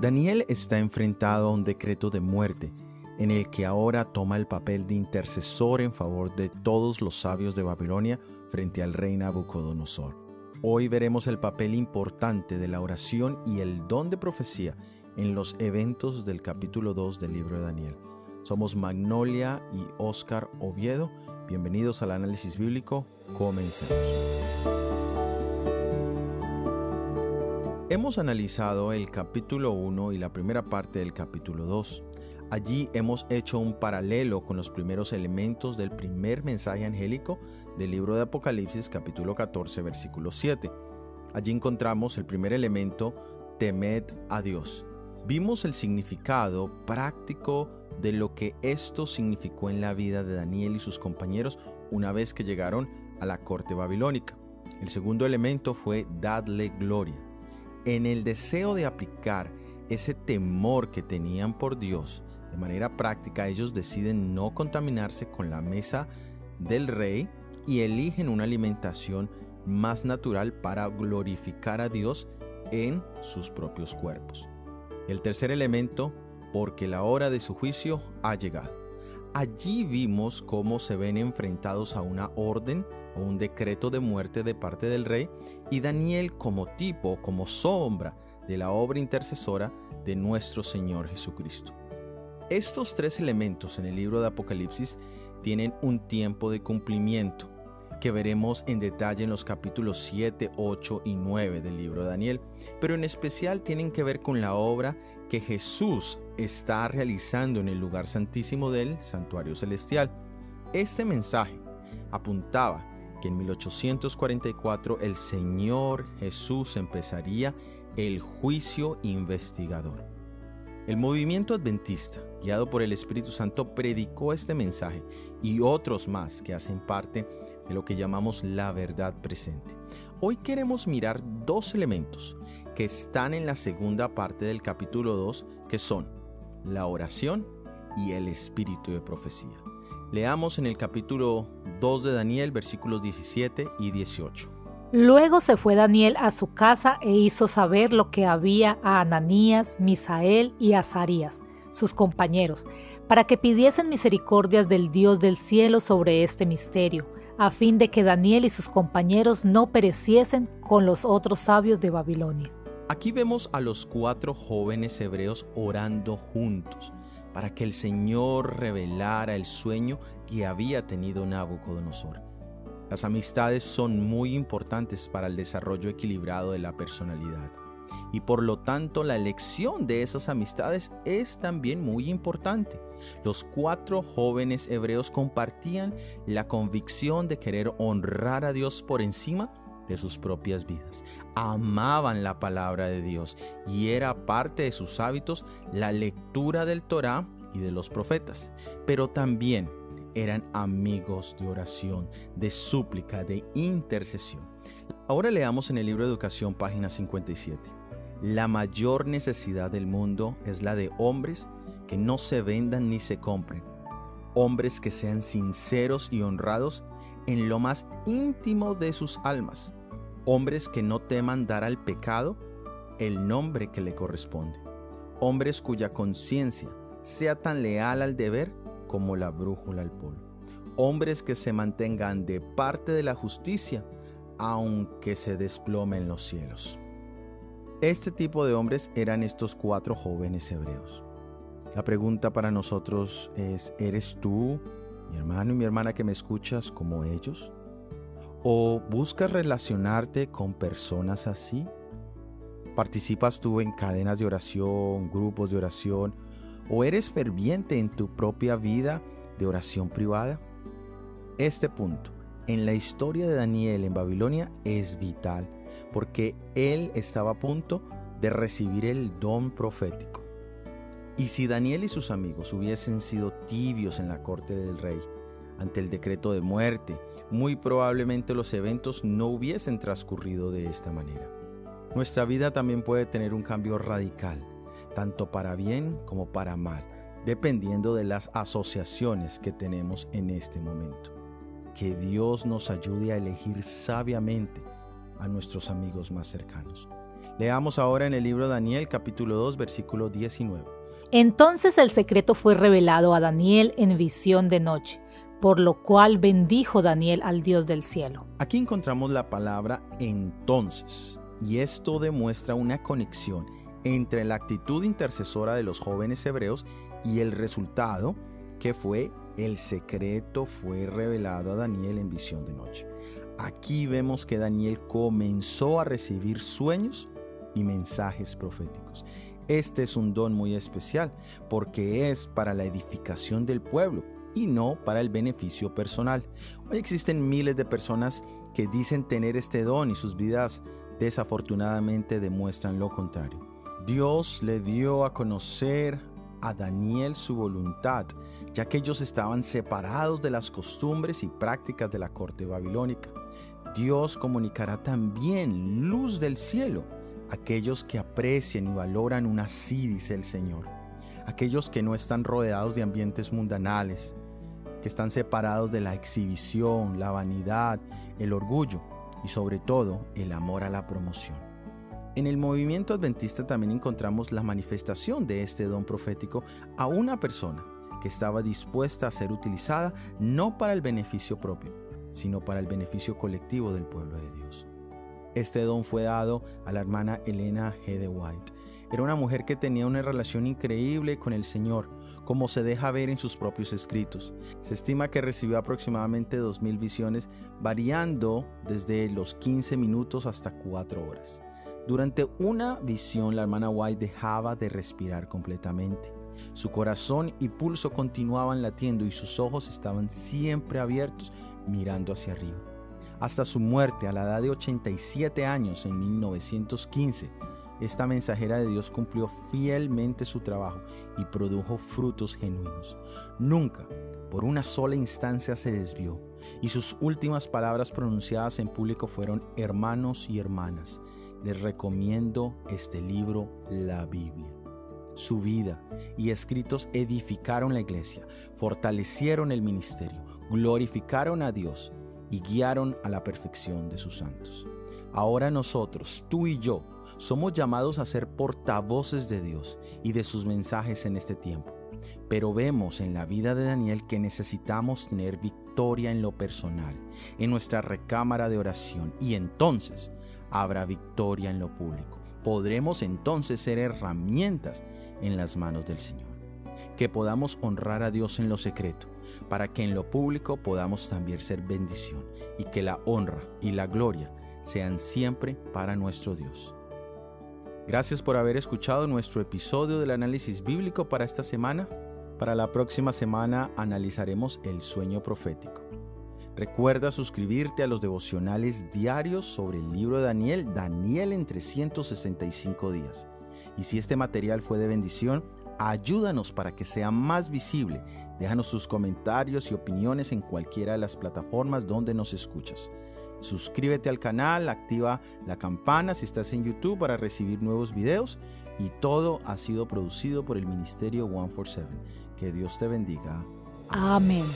Daniel está enfrentado a un decreto de muerte en el que ahora toma el papel de intercesor en favor de todos los sabios de Babilonia frente al rey Nabucodonosor. Hoy veremos el papel importante de la oración y el don de profecía en los eventos del capítulo 2 del libro de Daniel. Somos Magnolia y Oscar Oviedo. Bienvenidos al análisis bíblico. Comencemos. Hemos analizado el capítulo 1 y la primera parte del capítulo 2. Allí hemos hecho un paralelo con los primeros elementos del primer mensaje angélico del libro de Apocalipsis capítulo 14 versículo 7. Allí encontramos el primer elemento, temed a Dios. Vimos el significado práctico de lo que esto significó en la vida de Daniel y sus compañeros una vez que llegaron a la corte babilónica. El segundo elemento fue dadle gloria. En el deseo de aplicar ese temor que tenían por Dios, de manera práctica ellos deciden no contaminarse con la mesa del rey y eligen una alimentación más natural para glorificar a Dios en sus propios cuerpos. El tercer elemento, porque la hora de su juicio ha llegado. Allí vimos cómo se ven enfrentados a una orden o un decreto de muerte de parte del rey y Daniel como tipo, como sombra de la obra intercesora de nuestro Señor Jesucristo. Estos tres elementos en el libro de Apocalipsis tienen un tiempo de cumplimiento que veremos en detalle en los capítulos 7, 8 y 9 del libro de Daniel, pero en especial tienen que ver con la obra que Jesús está realizando en el lugar santísimo del santuario celestial. Este mensaje apuntaba que en 1844 el Señor Jesús empezaría el juicio investigador. El movimiento adventista, guiado por el Espíritu Santo, predicó este mensaje y otros más que hacen parte de lo que llamamos la verdad presente. Hoy queremos mirar dos elementos que están en la segunda parte del capítulo 2, que son la oración y el espíritu de profecía. Leamos en el capítulo 2 de Daniel versículos 17 y 18. Luego se fue Daniel a su casa e hizo saber lo que había a Ananías, Misael y Azarías, sus compañeros, para que pidiesen misericordias del Dios del cielo sobre este misterio, a fin de que Daniel y sus compañeros no pereciesen con los otros sabios de Babilonia. Aquí vemos a los cuatro jóvenes hebreos orando juntos para que el Señor revelara el sueño que había tenido Nabucodonosor. Las amistades son muy importantes para el desarrollo equilibrado de la personalidad y por lo tanto la elección de esas amistades es también muy importante. Los cuatro jóvenes hebreos compartían la convicción de querer honrar a Dios por encima de sus propias vidas. Amaban la palabra de Dios y era parte de sus hábitos la lectura del Torah y de los profetas, pero también eran amigos de oración, de súplica, de intercesión. Ahora leamos en el libro de Educación, página 57. La mayor necesidad del mundo es la de hombres que no se vendan ni se compren, hombres que sean sinceros y honrados en lo más íntimo de sus almas, hombres que no teman dar al pecado el nombre que le corresponde, hombres cuya conciencia sea tan leal al deber como la brújula al polo. Hombres que se mantengan de parte de la justicia, aunque se desplomen los cielos. Este tipo de hombres eran estos cuatro jóvenes hebreos. La pregunta para nosotros es, ¿eres tú, mi hermano y mi hermana que me escuchas, como ellos? ¿O buscas relacionarte con personas así? ¿Participas tú en cadenas de oración, grupos de oración ¿O eres ferviente en tu propia vida de oración privada? Este punto en la historia de Daniel en Babilonia es vital porque él estaba a punto de recibir el don profético. Y si Daniel y sus amigos hubiesen sido tibios en la corte del rey ante el decreto de muerte, muy probablemente los eventos no hubiesen transcurrido de esta manera. Nuestra vida también puede tener un cambio radical tanto para bien como para mal, dependiendo de las asociaciones que tenemos en este momento. que Dios nos ayude a elegir sabiamente a nuestros amigos más cercanos. Leamos ahora en el libro de Daniel capítulo 2 versículo 19. Entonces el secreto fue revelado a Daniel en visión de noche, por lo cual bendijo Daniel al Dios del cielo. Aquí encontramos la palabra entonces, y esto demuestra una conexión entre la actitud intercesora de los jóvenes hebreos y el resultado que fue el secreto fue revelado a Daniel en visión de noche. Aquí vemos que Daniel comenzó a recibir sueños y mensajes proféticos. Este es un don muy especial porque es para la edificación del pueblo y no para el beneficio personal. Hoy existen miles de personas que dicen tener este don y sus vidas desafortunadamente demuestran lo contrario. Dios le dio a conocer a Daniel su voluntad, ya que ellos estaban separados de las costumbres y prácticas de la corte babilónica. Dios comunicará también luz del cielo aquellos que aprecian y valoran una así, dice el Señor. Aquellos que no están rodeados de ambientes mundanales, que están separados de la exhibición, la vanidad, el orgullo y sobre todo el amor a la promoción. En el movimiento adventista también encontramos la manifestación de este don profético a una persona que estaba dispuesta a ser utilizada no para el beneficio propio, sino para el beneficio colectivo del pueblo de Dios. Este don fue dado a la hermana Elena G. de White. Era una mujer que tenía una relación increíble con el Señor, como se deja ver en sus propios escritos. Se estima que recibió aproximadamente 2.000 visiones, variando desde los 15 minutos hasta 4 horas. Durante una visión, la hermana White dejaba de respirar completamente. Su corazón y pulso continuaban latiendo y sus ojos estaban siempre abiertos, mirando hacia arriba. Hasta su muerte a la edad de 87 años en 1915, esta mensajera de Dios cumplió fielmente su trabajo y produjo frutos genuinos. Nunca, por una sola instancia, se desvió, y sus últimas palabras pronunciadas en público fueron, hermanos y hermanas, les recomiendo este libro, la Biblia. Su vida y escritos edificaron la iglesia, fortalecieron el ministerio, glorificaron a Dios y guiaron a la perfección de sus santos. Ahora nosotros, tú y yo, somos llamados a ser portavoces de Dios y de sus mensajes en este tiempo. Pero vemos en la vida de Daniel que necesitamos tener victoria en lo personal, en nuestra recámara de oración, y entonces habrá victoria en lo público. Podremos entonces ser herramientas en las manos del Señor. Que podamos honrar a Dios en lo secreto, para que en lo público podamos también ser bendición y que la honra y la gloria sean siempre para nuestro Dios. Gracias por haber escuchado nuestro episodio del análisis bíblico para esta semana. Para la próxima semana analizaremos el sueño profético. Recuerda suscribirte a los devocionales diarios sobre el libro de Daniel, Daniel en 365 días. Y si este material fue de bendición, ayúdanos para que sea más visible. Déjanos tus comentarios y opiniones en cualquiera de las plataformas donde nos escuchas. Suscríbete al canal, activa la campana si estás en YouTube para recibir nuevos videos y todo ha sido producido por el Ministerio 147. Que Dios te bendiga. Amén.